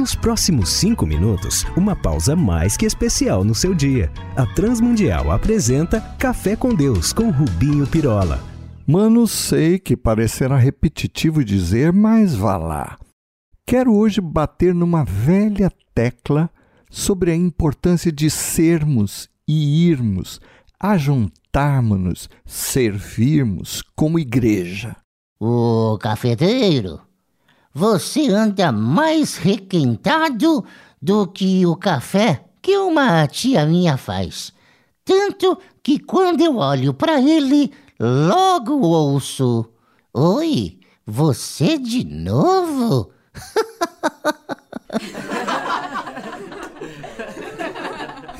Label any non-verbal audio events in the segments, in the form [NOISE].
Nos próximos cinco minutos, uma pausa mais que especial no seu dia. A Transmundial apresenta Café com Deus com Rubinho Pirola. Mano, sei que parecerá repetitivo dizer, mas vá lá. Quero hoje bater numa velha tecla sobre a importância de sermos e irmos, ajuntarmos-nos, servirmos como igreja. Ô cafeteiro, você anda mais requentado do que o café que uma tia minha faz. Tanto que quando eu olho para ele, logo ouço: Oi, você de novo? [LAUGHS]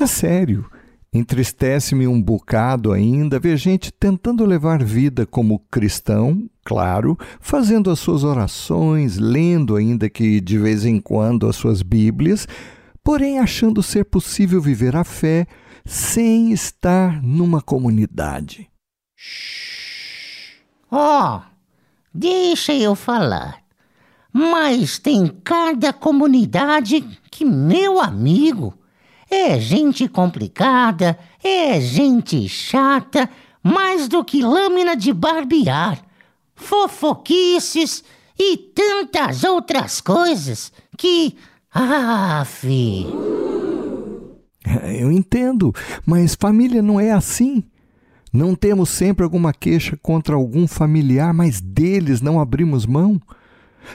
É sério. Entristece-me um bocado ainda ver gente tentando levar vida como cristão, claro, fazendo as suas orações, lendo ainda que de vez em quando as suas Bíblias, porém achando ser possível viver a fé sem estar numa comunidade. Oh, deixa eu falar. Mas tem cada comunidade que, meu amigo, é gente complicada, é gente chata, mais do que lâmina de barbear, fofoquices e tantas outras coisas que. Ah, fi. Eu entendo, mas família não é assim. Não temos sempre alguma queixa contra algum familiar, mas deles não abrimos mão.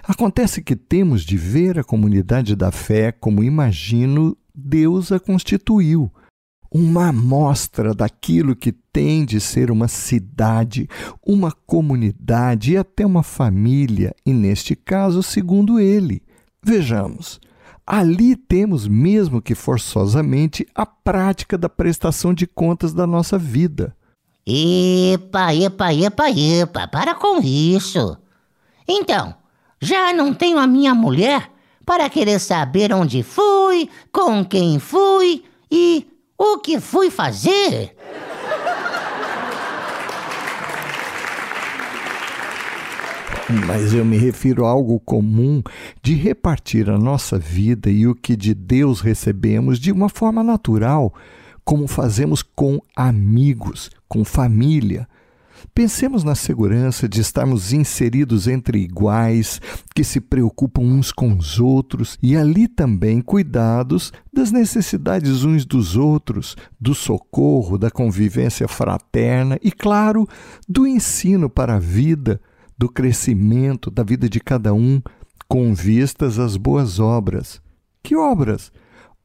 Acontece que temos de ver a comunidade da fé como imagino Deus a constituiu. Uma amostra daquilo que tem de ser uma cidade, uma comunidade e até uma família, e neste caso, segundo ele. Vejamos, ali temos mesmo que forçosamente a prática da prestação de contas da nossa vida. Epa, epa, epa, epa, para com isso. Então, já não tenho a minha mulher para querer saber onde fui, com quem fui e o que fui fazer. Mas eu me refiro a algo comum de repartir a nossa vida e o que de Deus recebemos de uma forma natural, como fazemos com amigos, com família, Pensemos na segurança de estarmos inseridos entre iguais, que se preocupam uns com os outros, e ali também cuidados das necessidades uns dos outros, do socorro, da convivência fraterna e, claro, do ensino para a vida, do crescimento da vida de cada um, com vistas às boas obras. Que obras?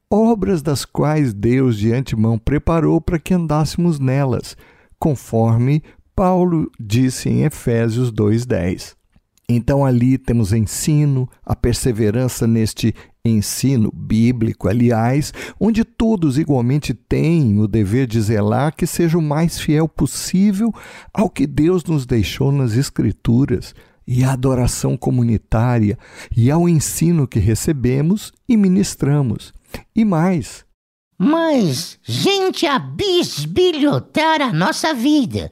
Obras das quais Deus de antemão preparou para que andássemos nelas, conforme Paulo disse em Efésios 2:10. Então ali temos ensino, a perseverança neste ensino bíblico, aliás, onde todos igualmente têm o dever de zelar que seja o mais fiel possível ao que Deus nos deixou nas Escrituras, e à adoração comunitária, e ao ensino que recebemos e ministramos. E mais. Mas gente a bisbilhotar a nossa vida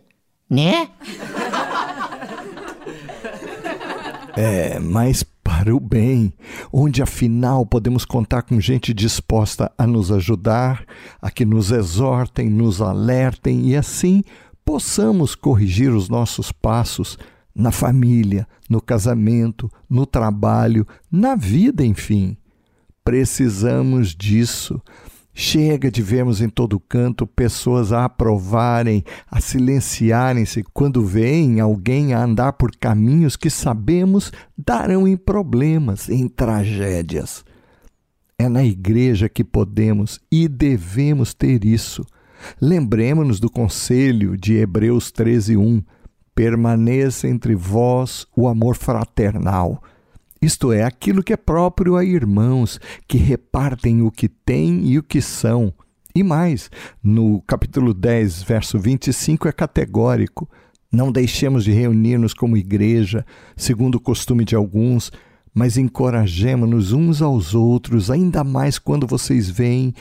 né? É, mas para o bem, onde afinal podemos contar com gente disposta a nos ajudar, a que nos exortem, nos alertem e assim possamos corrigir os nossos passos na família, no casamento, no trabalho, na vida, enfim. Precisamos disso. Chega de vermos em todo canto pessoas a aprovarem, a silenciarem-se quando veem alguém a andar por caminhos que sabemos darão em problemas, em tragédias. É na igreja que podemos e devemos ter isso. Lembremos-nos do conselho de Hebreus 13:1. Permaneça entre vós o amor fraternal isto é, aquilo que é próprio a irmãos que repartem o que têm e o que são. E mais, no capítulo 10, verso 25, é categórico: não deixemos de reunir-nos como igreja, segundo o costume de alguns, mas encorajemos-nos uns aos outros, ainda mais quando vocês veem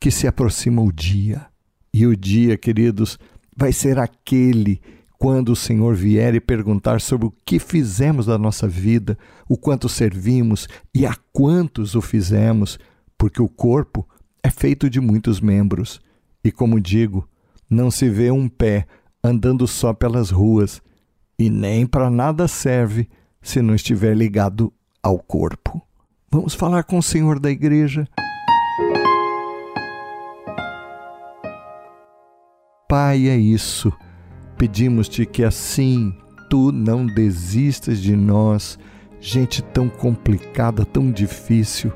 que se aproxima o dia. E o dia, queridos, vai ser aquele quando o Senhor vier e perguntar sobre o que fizemos da nossa vida, o quanto servimos e a quantos o fizemos, porque o corpo é feito de muitos membros. E como digo, não se vê um pé andando só pelas ruas, e nem para nada serve se não estiver ligado ao corpo. Vamos falar com o Senhor da igreja. Pai, é isso pedimos-te que assim tu não desistas de nós, gente tão complicada, tão difícil,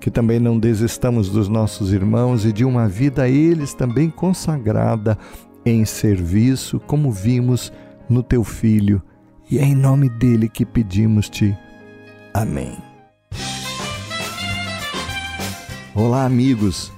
que também não desistamos dos nossos irmãos e de uma vida a eles também consagrada em serviço, como vimos no teu filho. E é em nome dele que pedimos-te. Amém. Olá, amigos.